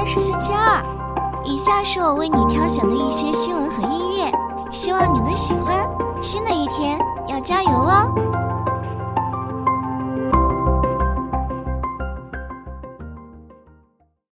天是星期二，以下是我为你挑选的一些新闻和音乐，希望你能喜欢。新的一天要加油哦！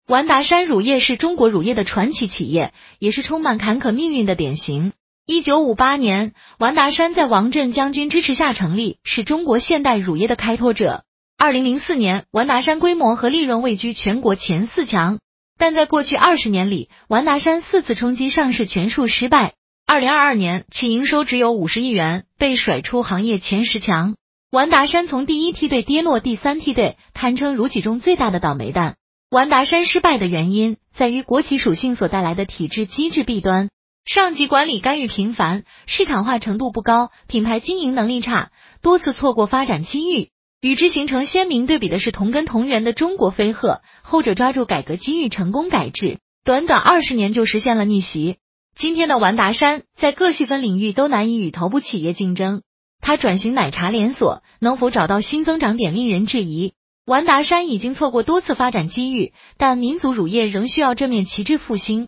完达山乳业是中国乳业的传奇企业，也是充满坎坷命运的典型。一九五八年，完达山在王震将军支持下成立，是中国现代乳业的开拓者。二零零四年，完达山规模和利润位居全国前四强，但在过去二十年里，完达山四次冲击上市全数失败。二零二二年，其营收只有五十亿元，被甩出行业前十强。完达山从第一梯队跌落第三梯队，堪称乳企中最大的倒霉蛋。完达山失败的原因在于国企属性所带来的体制机制弊端，上级管理干预频繁，市场化程度不高，品牌经营能力差，多次错过发展机遇。与之形成鲜明对比的是同根同源的中国飞鹤，后者抓住改革机遇，成功改制，短短二十年就实现了逆袭。今天的完达山在各细分领域都难以与头部企业竞争，它转型奶茶连锁能否找到新增长点令人质疑。完达山已经错过多次发展机遇，但民族乳业仍需要这面旗帜复兴。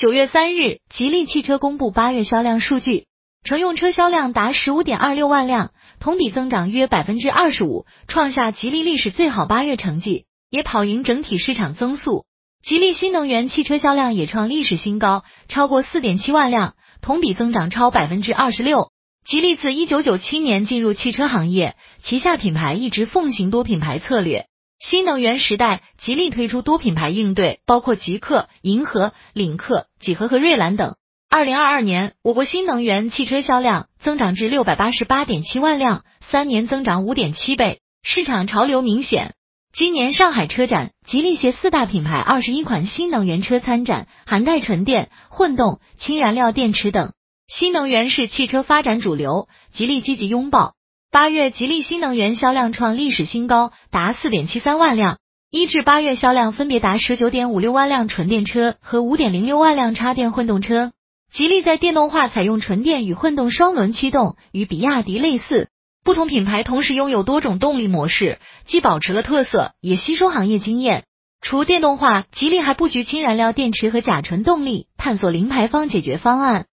九月三日，吉利汽车公布八月销量数据，乘用车销量达十五点二六万辆，同比增长约百分之二十五，创下吉利历史最好八月成绩，也跑赢整体市场增速。吉利新能源汽车销量也创历史新高，超过四点七万辆，同比增长超百分之二十六。吉利自一九九七年进入汽车行业，旗下品牌一直奉行多品牌策略。新能源时代，吉利推出多品牌应对，包括极氪、银河、领克、几何和瑞兰等。二零二二年，我国新能源汽车销量增长至六百八十八点七万辆，三年增长五点七倍，市场潮流明显。今年上海车展，吉利携四大品牌二十一款新能源车参展，涵盖纯电、混动、氢燃料电池等。新能源是汽车发展主流，吉利积极拥抱。八月，吉利新能源销量创历史新高，达四点七三万辆。一至八月销量分别达十九点五六万辆纯电车和五点零六万辆插电混动车。吉利在电动化采用纯电与混动双轮驱动，与比亚迪类似。不同品牌同时拥有多种动力模式，既保持了特色，也吸收行业经验。除电动化，吉利还布局氢燃料电池和甲醇动力，探索零排放解决方案。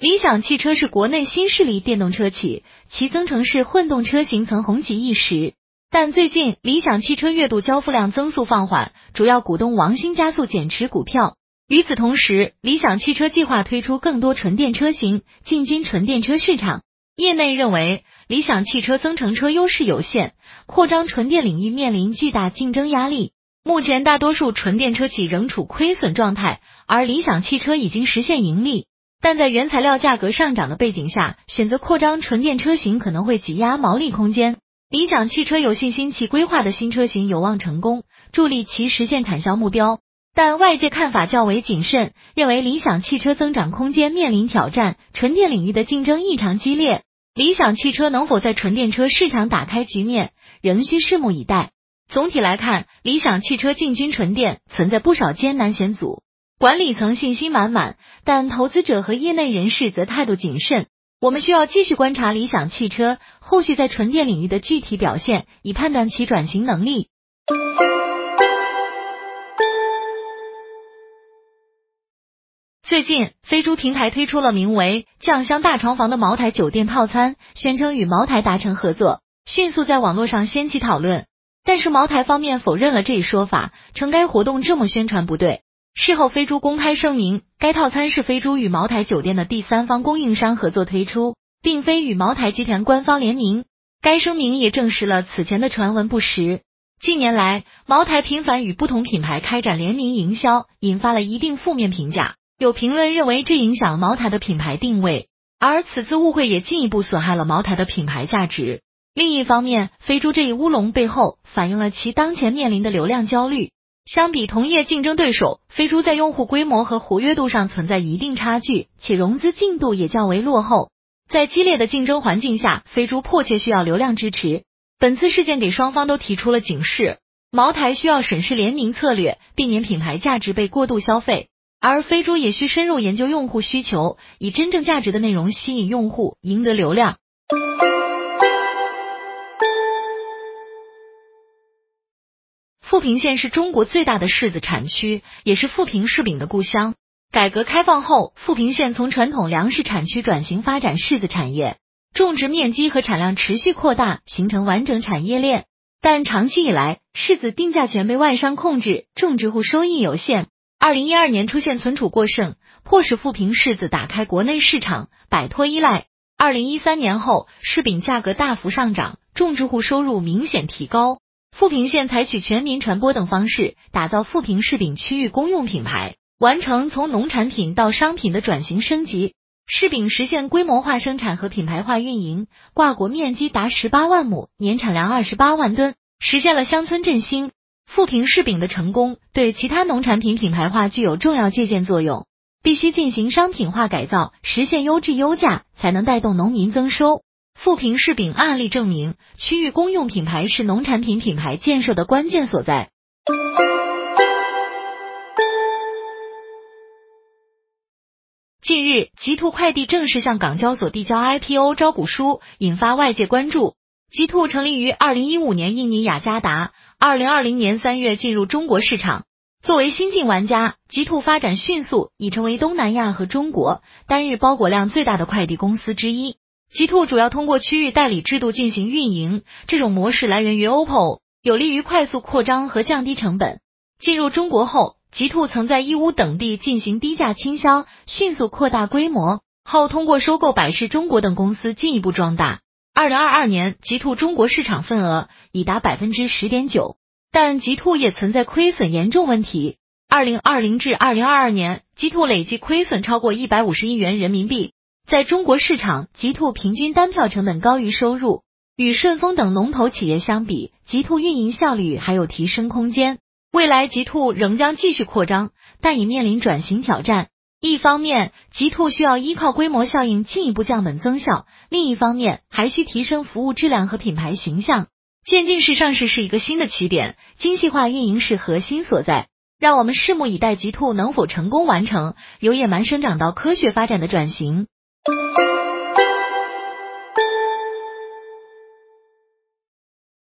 理想汽车是国内新势力电动车企，其增程式混动车型曾红极一时。但最近，理想汽车月度交付量增速放缓，主要股东王兴加速减持股票。与此同时，理想汽车计划推出更多纯电车型，进军纯电车市场。业内认为，理想汽车增程车优势有限，扩张纯电领域面临巨大竞争压力。目前，大多数纯电车企仍处亏损状态，而理想汽车已经实现盈利。但在原材料价格上涨的背景下，选择扩张纯电车型可能会挤压毛利空间。理想汽车有信心，其规划的新车型有望成功，助力其实现产销目标。但外界看法较为谨慎，认为理想汽车增长空间面临挑战，纯电领域的竞争异常激烈。理想汽车能否在纯电车市场打开局面，仍需拭目以待。总体来看，理想汽车进军纯电存在不少艰难险阻。管理层信心满满，但投资者和业内人士则态度谨慎。我们需要继续观察理想汽车后续在纯电领域的具体表现，以判断其转型能力。最近，飞猪平台推出了名为“酱香大床房”的茅台酒店套餐，宣称与茅台达成合作，迅速在网络上掀起讨论。但是，茅台方面否认了这一说法，称该活动这么宣传不对。事后，飞猪公开声明，该套餐是飞猪与茅台酒店的第三方供应商合作推出，并非与茅台集团官方联名。该声明也证实了此前的传闻不实。近年来，茅台频繁与不同品牌开展联名营销，引发了一定负面评价。有评论认为，这影响茅台的品牌定位，而此次误会也进一步损害了茅台的品牌价值。另一方面，飞猪这一乌龙背后，反映了其当前面临的流量焦虑。相比同业竞争对手，飞猪在用户规模和活跃度上存在一定差距，且融资进度也较为落后。在激烈的竞争环境下，飞猪迫切需要流量支持。本次事件给双方都提出了警示，茅台需要审视联名策略，避免品牌价值被过度消费。而飞猪也需深入研究用户需求，以真正价值的内容吸引用户，赢得流量。富平县是中国最大的柿子产区，也是富平柿饼的故乡。改革开放后，富平县从传统粮食产区转型发展柿子产业，种植面积和产量持续扩大，形成完整产业链。但长期以来，柿子定价权被外商控制，种植户收益有限。二零一二年出现存储过剩，迫使富平柿子打开国内市场，摆脱依赖。二零一三年后，柿饼价格大幅上涨，种植户收入明显提高。富平县采取全民传播等方式，打造富平柿饼区域公用品牌，完成从农产品到商品的转型升级。柿饼实现规模化生产和品牌化运营，挂果面积达十八万亩，年产量二十八万吨，实现了乡村振兴。富平柿饼的成功对其他农产品品牌化具有重要借鉴作用，必须进行商品化改造，实现优质优价，才能带动农民增收。富平柿饼案例证明，区域公用品牌是农产品品牌建设的关键所在。近日，极兔快递正式向港交所递交 IPO 招股书，引发外界关注。极兔成立于二零一五年印尼雅加达。二零二零年三月进入中国市场，作为新晋玩家，极兔发展迅速，已成为东南亚和中国单日包裹量最大的快递公司之一。极兔主要通过区域代理制度进行运营，这种模式来源于 OPPO，有利于快速扩张和降低成本。进入中国后，极兔曾在义乌等地进行低价倾销，迅速扩大规模，后通过收购百世中国等公司进一步壮大。二零二二年，极兔中国市场份额已达百分之十点九，但极兔也存在亏损严重问题。二零二零至二零二二年，极兔累计亏损超过一百五十亿元人民币。在中国市场，极兔平均单票成本高于收入，与顺丰等龙头企业相比，极兔运营效率还有提升空间。未来，极兔仍将继续扩张，但已面临转型挑战。一方面，极兔需要依靠规模效应进一步降本增效；另一方面，还需提升服务质量和品牌形象。渐进式上市是一个新的起点，精细化运营是核心所在。让我们拭目以待，极兔能否成功完成由野蛮生长到科学发展的转型。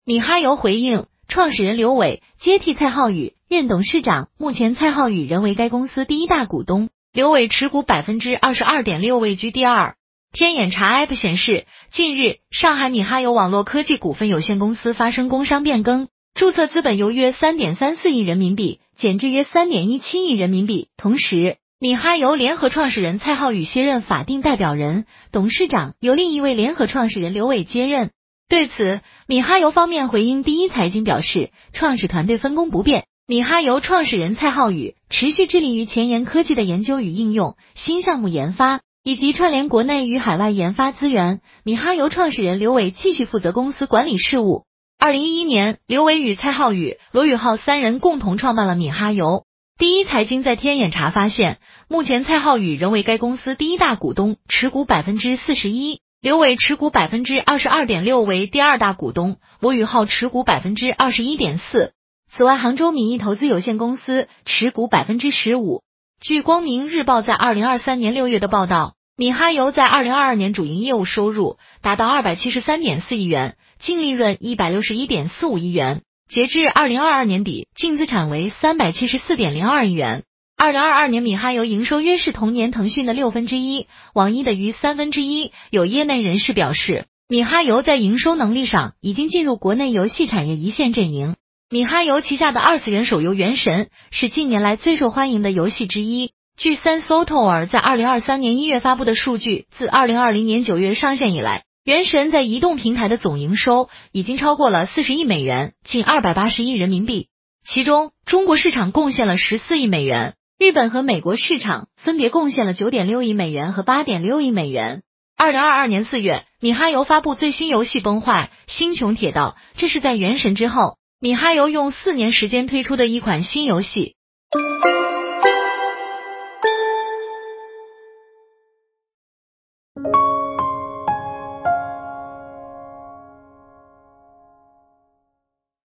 米哈游回应创始人刘伟接替蔡浩宇任董事长，目前蔡浩宇仍为该公司第一大股东。刘伟持股百分之二十二点六，位居第二。天眼查 App 显示，近日上海米哈游网络科技股份有限公司发生工商变更，注册资本由约三点三四亿人民币减至约三点一七亿人民币。同时，米哈游联合创始人蔡浩宇卸任法定代表人，董事长由另一位联合创始人刘伟接任。对此，米哈游方面回应第一财经表示，创始团队分工不变。米哈游创始人蔡浩宇持续致力于前沿科技的研究与应用、新项目研发以及串联国内与海外研发资源。米哈游创始人刘伟继续负责公司管理事务。二零一一年，刘伟与蔡浩宇、罗宇浩三人共同创办了米哈游。第一财经在天眼查发现，目前蔡浩宇仍为该公司第一大股东，持股百分之四十一；刘伟持股百分之二十二点六，为第二大股东；罗宇浩持股百分之二十一点四。此外，杭州米易投资有限公司持股百分之十五。据光明日报在二零二三年六月的报道，米哈游在二零二二年主营业务收入达到二百七十三点四亿元，净利润一百六十一点四五亿元。截至二零二二年底，净资产为三百七十四点零二亿元。二零二二年，米哈游营收约是同年腾讯的六分之一，网易的逾三分之一。有业内人士表示，米哈游在营收能力上已经进入国内游戏产业一线阵营。米哈游旗下的二次元手游《原神》是近年来最受欢迎的游戏之一。据三 Sotor 在二零二三年一月发布的数据，自二零二零年九月上线以来，《原神》在移动平台的总营收已经超过了四十亿美元，近二百八十亿人民币。其中，中国市场贡献了十四亿美元，日本和美国市场分别贡献了九点六亿美元和八点六亿美元。二零二二年四月，米哈游发布最新游戏《崩坏：星穹铁道》，这是在《原神》之后。米哈游用四年时间推出的一款新游戏。